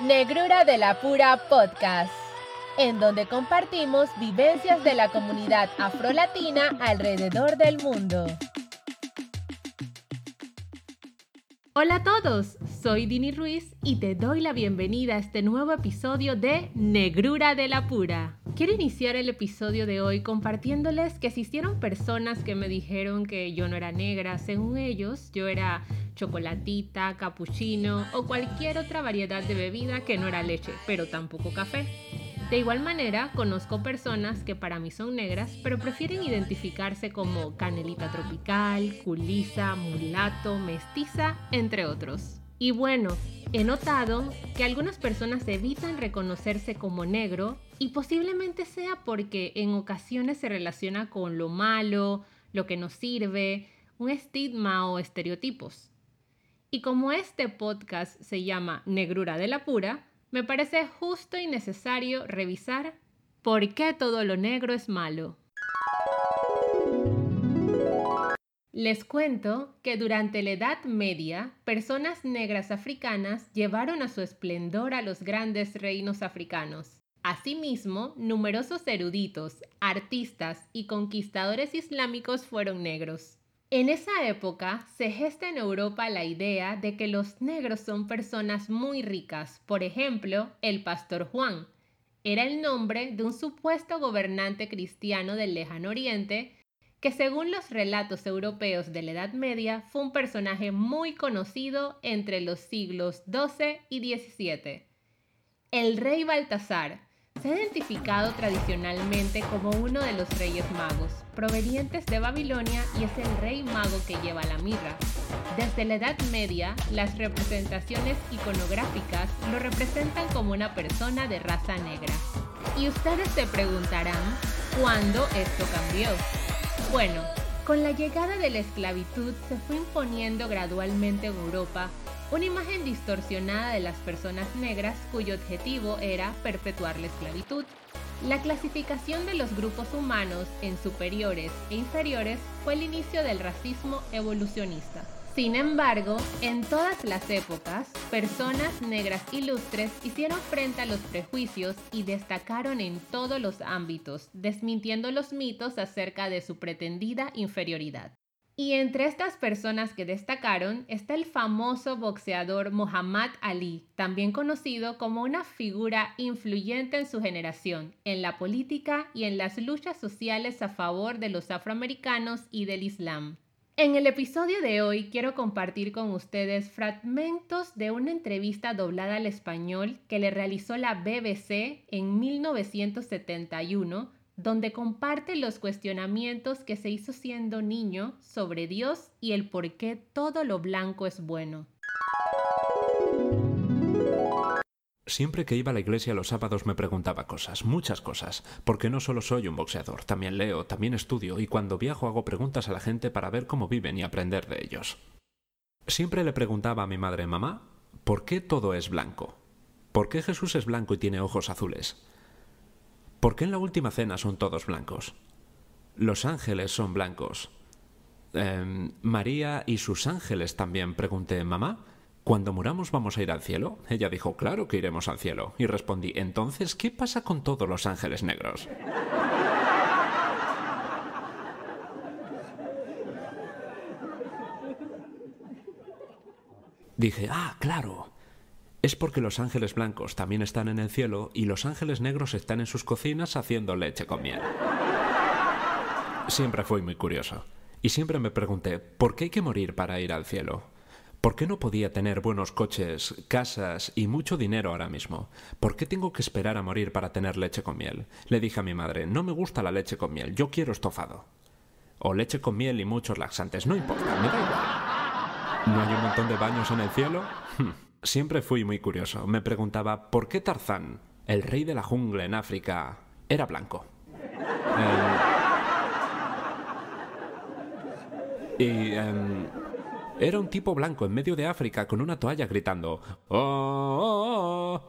Negrura de la Pura Podcast, en donde compartimos vivencias de la comunidad afrolatina alrededor del mundo. Hola a todos, soy Dini Ruiz y te doy la bienvenida a este nuevo episodio de Negrura de la Pura. Quiero iniciar el episodio de hoy compartiéndoles que existieron personas que me dijeron que yo no era negra. Según ellos, yo era chocolatita, capuchino o cualquier otra variedad de bebida que no era leche, pero tampoco café. De igual manera, conozco personas que para mí son negras, pero prefieren identificarse como canelita tropical, culisa, mulato, mestiza, entre otros. Y bueno, he notado que algunas personas evitan reconocerse como negro y posiblemente sea porque en ocasiones se relaciona con lo malo, lo que no sirve, un estigma o estereotipos. Y como este podcast se llama Negrura de la Pura, me parece justo y necesario revisar por qué todo lo negro es malo. Les cuento que durante la Edad Media, personas negras africanas llevaron a su esplendor a los grandes reinos africanos. Asimismo, numerosos eruditos, artistas y conquistadores islámicos fueron negros. En esa época se gesta en Europa la idea de que los negros son personas muy ricas. Por ejemplo, el pastor Juan era el nombre de un supuesto gobernante cristiano del lejano oriente que según los relatos europeos de la Edad Media fue un personaje muy conocido entre los siglos XII y XVII. El rey Baltasar, se ha identificado tradicionalmente como uno de los reyes magos, provenientes de Babilonia y es el rey mago que lleva la mirra. Desde la Edad Media, las representaciones iconográficas lo representan como una persona de raza negra. Y ustedes se preguntarán, ¿cuándo esto cambió? Bueno, con la llegada de la esclavitud se fue imponiendo gradualmente en Europa una imagen distorsionada de las personas negras cuyo objetivo era perpetuar la esclavitud. La clasificación de los grupos humanos en superiores e inferiores fue el inicio del racismo evolucionista. Sin embargo, en todas las épocas, personas negras ilustres hicieron frente a los prejuicios y destacaron en todos los ámbitos, desmintiendo los mitos acerca de su pretendida inferioridad. Y entre estas personas que destacaron está el famoso boxeador Muhammad Ali, también conocido como una figura influyente en su generación, en la política y en las luchas sociales a favor de los afroamericanos y del Islam. En el episodio de hoy quiero compartir con ustedes fragmentos de una entrevista doblada al español que le realizó la BBC en 1971 donde comparte los cuestionamientos que se hizo siendo niño sobre Dios y el por qué todo lo blanco es bueno. Siempre que iba a la iglesia los sábados me preguntaba cosas, muchas cosas, porque no solo soy un boxeador, también leo, también estudio y cuando viajo hago preguntas a la gente para ver cómo viven y aprender de ellos. Siempre le preguntaba a mi madre, mamá, ¿por qué todo es blanco? ¿Por qué Jesús es blanco y tiene ojos azules? ¿Por qué en la última cena son todos blancos? Los ángeles son blancos. Em, María y sus ángeles también, pregunté, mamá. ¿Cuando muramos vamos a ir al cielo? Ella dijo, claro que iremos al cielo. Y respondí, entonces, ¿qué pasa con todos los ángeles negros? Dije, ah, claro, es porque los ángeles blancos también están en el cielo y los ángeles negros están en sus cocinas haciendo leche con miel. Siempre fui muy curioso. Y siempre me pregunté, ¿por qué hay que morir para ir al cielo? ¿Por qué no podía tener buenos coches, casas y mucho dinero ahora mismo? ¿Por qué tengo que esperar a morir para tener leche con miel? Le dije a mi madre, no me gusta la leche con miel, yo quiero estofado. O leche con miel y muchos laxantes, no importa, me da igual. ¿No hay un montón de baños en el cielo? Hmm. Siempre fui muy curioso. Me preguntaba por qué Tarzán, el rey de la jungla en África, era blanco. Em, y em, era un tipo blanco en medio de África con una toalla gritando ¡Oh! oh,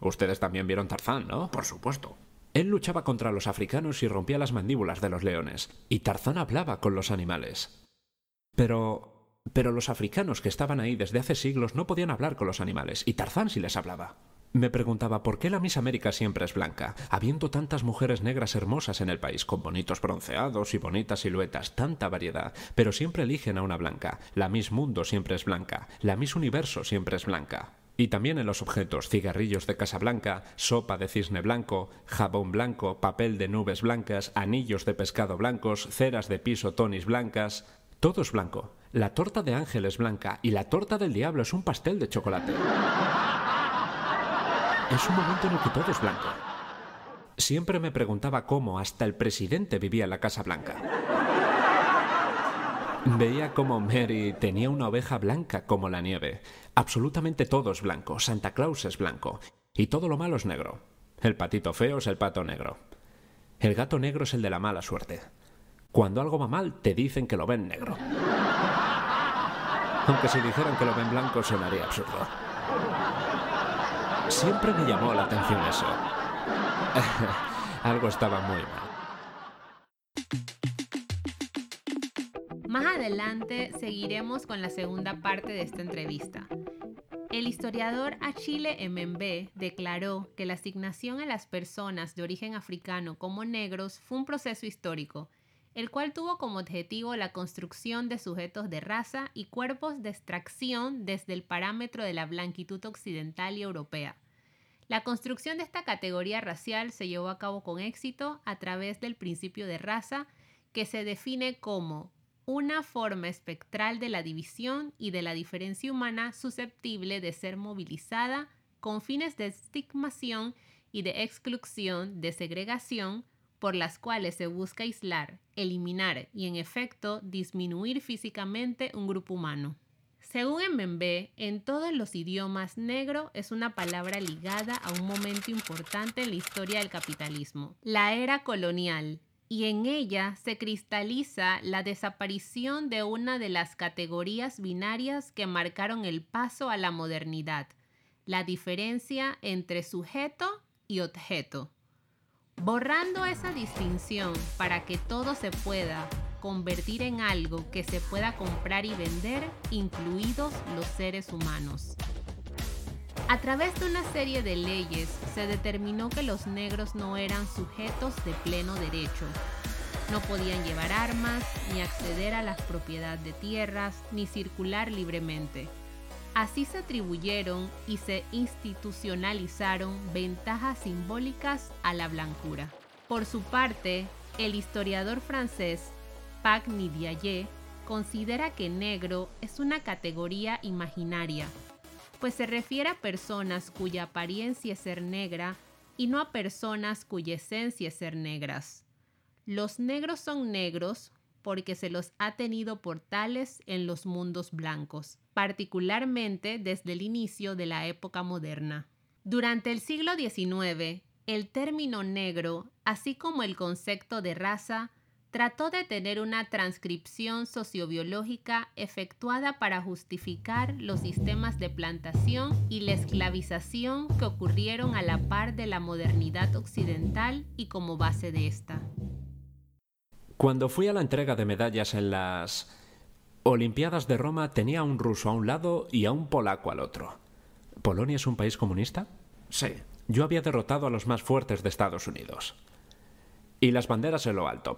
oh". Ustedes también vieron Tarzán, ¿no? Por supuesto. Él luchaba contra los africanos y rompía las mandíbulas de los leones, y Tarzán hablaba con los animales. Pero pero los africanos que estaban ahí desde hace siglos no podían hablar con los animales, y Tarzán sí les hablaba. Me preguntaba por qué la Miss América siempre es blanca, habiendo tantas mujeres negras hermosas en el país, con bonitos bronceados y bonitas siluetas, tanta variedad, pero siempre eligen a una blanca. La Miss Mundo siempre es blanca, la Miss Universo siempre es blanca. Y también en los objetos, cigarrillos de casa blanca, sopa de cisne blanco, jabón blanco, papel de nubes blancas, anillos de pescado blancos, ceras de piso tonis blancas. Todo es blanco. La torta de ángel es blanca y la torta del diablo es un pastel de chocolate. Es un momento en el que todo es blanco. Siempre me preguntaba cómo hasta el presidente vivía en la Casa Blanca. Veía cómo Mary tenía una oveja blanca como la nieve. Absolutamente todo es blanco. Santa Claus es blanco. Y todo lo malo es negro. El patito feo es el pato negro. El gato negro es el de la mala suerte. Cuando algo va mal, te dicen que lo ven negro. Aunque si dijeran que lo ven blanco, sonaría absurdo. Siempre me llamó la atención eso. Algo estaba muy mal. Más adelante seguiremos con la segunda parte de esta entrevista. El historiador Achille Mbembe declaró que la asignación a las personas de origen africano como negros fue un proceso histórico el cual tuvo como objetivo la construcción de sujetos de raza y cuerpos de extracción desde el parámetro de la blanquitud occidental y europea. La construcción de esta categoría racial se llevó a cabo con éxito a través del principio de raza, que se define como una forma espectral de la división y de la diferencia humana susceptible de ser movilizada con fines de estigmación y de exclusión, de segregación, por las cuales se busca aislar, eliminar y en efecto disminuir físicamente un grupo humano. Según Mbembe, en todos los idiomas negro es una palabra ligada a un momento importante en la historia del capitalismo, la era colonial, y en ella se cristaliza la desaparición de una de las categorías binarias que marcaron el paso a la modernidad, la diferencia entre sujeto y objeto. Borrando esa distinción para que todo se pueda convertir en algo que se pueda comprar y vender, incluidos los seres humanos. A través de una serie de leyes se determinó que los negros no eran sujetos de pleno derecho. No podían llevar armas, ni acceder a la propiedad de tierras, ni circular libremente. Así se atribuyeron y se institucionalizaron ventajas simbólicas a la blancura. Por su parte, el historiador francés Pac Nidiaye considera que negro es una categoría imaginaria, pues se refiere a personas cuya apariencia es ser negra y no a personas cuya esencia es ser negras. Los negros son negros porque se los ha tenido por tales en los mundos blancos, particularmente desde el inicio de la época moderna. Durante el siglo XIX, el término negro, así como el concepto de raza, trató de tener una transcripción sociobiológica efectuada para justificar los sistemas de plantación y la esclavización que ocurrieron a la par de la modernidad occidental y como base de esta. Cuando fui a la entrega de medallas en las Olimpiadas de Roma tenía a un ruso a un lado y a un polaco al otro. ¿Polonia es un país comunista? Sí. Yo había derrotado a los más fuertes de Estados Unidos. Y las banderas en lo alto.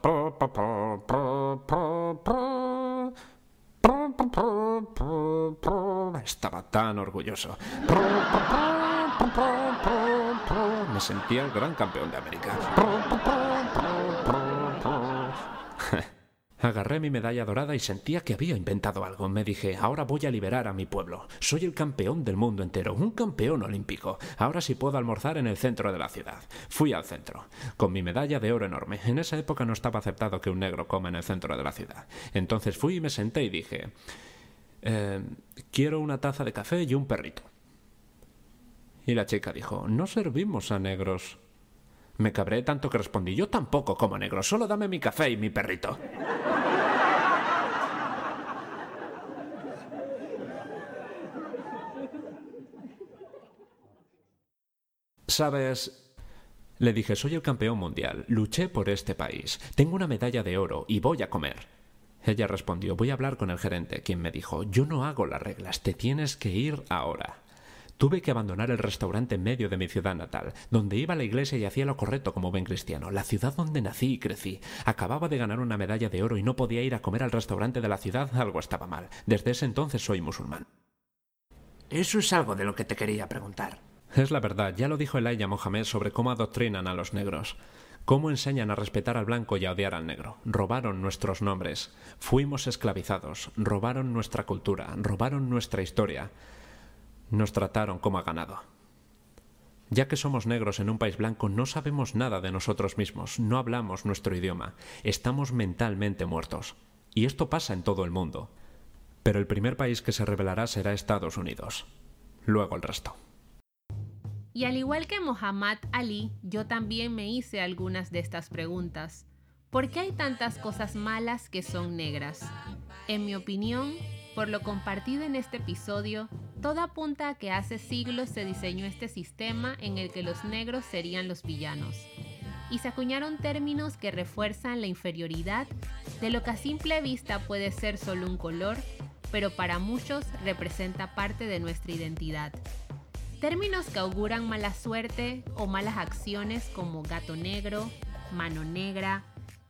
Estaba tan orgulloso. Me sentía el gran campeón de América. Agarré mi medalla dorada y sentía que había inventado algo. Me dije, ahora voy a liberar a mi pueblo. Soy el campeón del mundo entero, un campeón olímpico. Ahora sí puedo almorzar en el centro de la ciudad. Fui al centro, con mi medalla de oro enorme. En esa época no estaba aceptado que un negro coma en el centro de la ciudad. Entonces fui y me senté y dije, eh, quiero una taza de café y un perrito. Y la chica dijo, no servimos a negros. Me cabré tanto que respondí, yo tampoco como negro, solo dame mi café y mi perrito. Sabes, le dije, soy el campeón mundial, luché por este país, tengo una medalla de oro y voy a comer. Ella respondió, voy a hablar con el gerente, quien me dijo, yo no hago las reglas, te tienes que ir ahora. Tuve que abandonar el restaurante en medio de mi ciudad natal, donde iba a la iglesia y hacía lo correcto como buen cristiano, la ciudad donde nací y crecí. Acababa de ganar una medalla de oro y no podía ir a comer al restaurante de la ciudad, algo estaba mal. Desde ese entonces soy musulmán. Eso es algo de lo que te quería preguntar. Es la verdad, ya lo dijo Elijah Mohamed sobre cómo adoctrinan a los negros. ¿Cómo enseñan a respetar al blanco y a odiar al negro? Robaron nuestros nombres, fuimos esclavizados, robaron nuestra cultura, robaron nuestra historia, nos trataron como a ganado. Ya que somos negros en un país blanco, no sabemos nada de nosotros mismos, no hablamos nuestro idioma, estamos mentalmente muertos. Y esto pasa en todo el mundo. Pero el primer país que se revelará será Estados Unidos. Luego el resto. Y al igual que Muhammad Ali, yo también me hice algunas de estas preguntas. ¿Por qué hay tantas cosas malas que son negras? En mi opinión, por lo compartido en este episodio, todo apunta a que hace siglos se diseñó este sistema en el que los negros serían los villanos. Y se acuñaron términos que refuerzan la inferioridad de lo que a simple vista puede ser solo un color, pero para muchos representa parte de nuestra identidad. Términos que auguran mala suerte o malas acciones como gato negro, mano negra,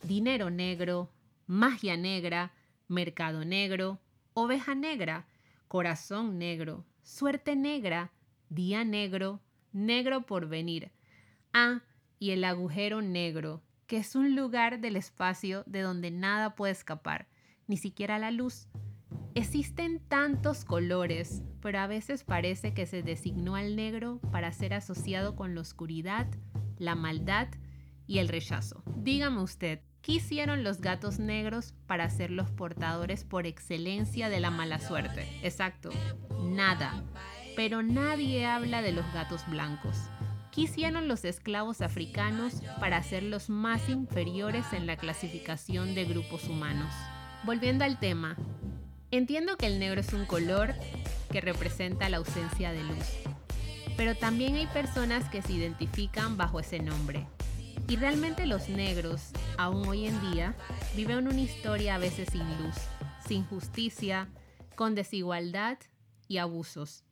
dinero negro, magia negra, mercado negro, oveja negra, corazón negro, suerte negra, día negro, negro por venir. Ah, y el agujero negro, que es un lugar del espacio de donde nada puede escapar, ni siquiera la luz. Existen tantos colores, pero a veces parece que se designó al negro para ser asociado con la oscuridad, la maldad y el rechazo. Dígame usted, ¿qué hicieron los gatos negros para ser los portadores por excelencia de la mala suerte? Exacto, nada. Pero nadie habla de los gatos blancos. ¿Qué hicieron los esclavos africanos para ser los más inferiores en la clasificación de grupos humanos? Volviendo al tema, Entiendo que el negro es un color que representa la ausencia de luz, pero también hay personas que se identifican bajo ese nombre. Y realmente los negros, aún hoy en día, viven una historia a veces sin luz, sin justicia, con desigualdad y abusos,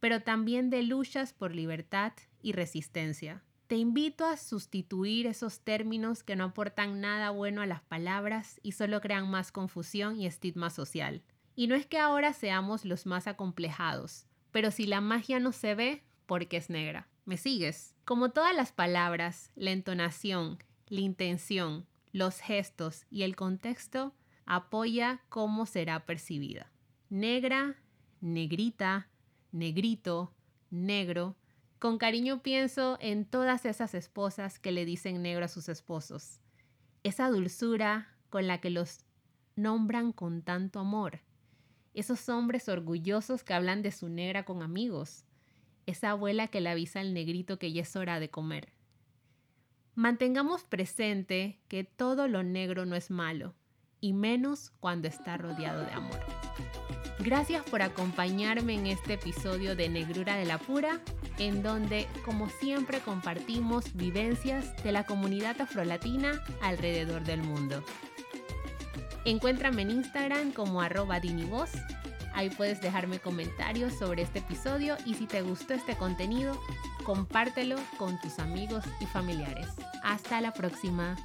pero también de luchas por libertad y resistencia. Te invito a sustituir esos términos que no aportan nada bueno a las palabras y solo crean más confusión y estigma social. Y no es que ahora seamos los más acomplejados, pero si la magia no se ve, porque es negra. ¿Me sigues? Como todas las palabras, la entonación, la intención, los gestos y el contexto apoya cómo será percibida. Negra, negrita, negrito, negro, con cariño pienso en todas esas esposas que le dicen negro a sus esposos. Esa dulzura con la que los nombran con tanto amor. Esos hombres orgullosos que hablan de su negra con amigos. Esa abuela que le avisa al negrito que ya es hora de comer. Mantengamos presente que todo lo negro no es malo, y menos cuando está rodeado de amor. Gracias por acompañarme en este episodio de Negrura de la Pura en donde, como siempre, compartimos vivencias de la comunidad afrolatina alrededor del mundo. Encuéntrame en Instagram como arroba dinivoz. Ahí puedes dejarme comentarios sobre este episodio y si te gustó este contenido, compártelo con tus amigos y familiares. Hasta la próxima.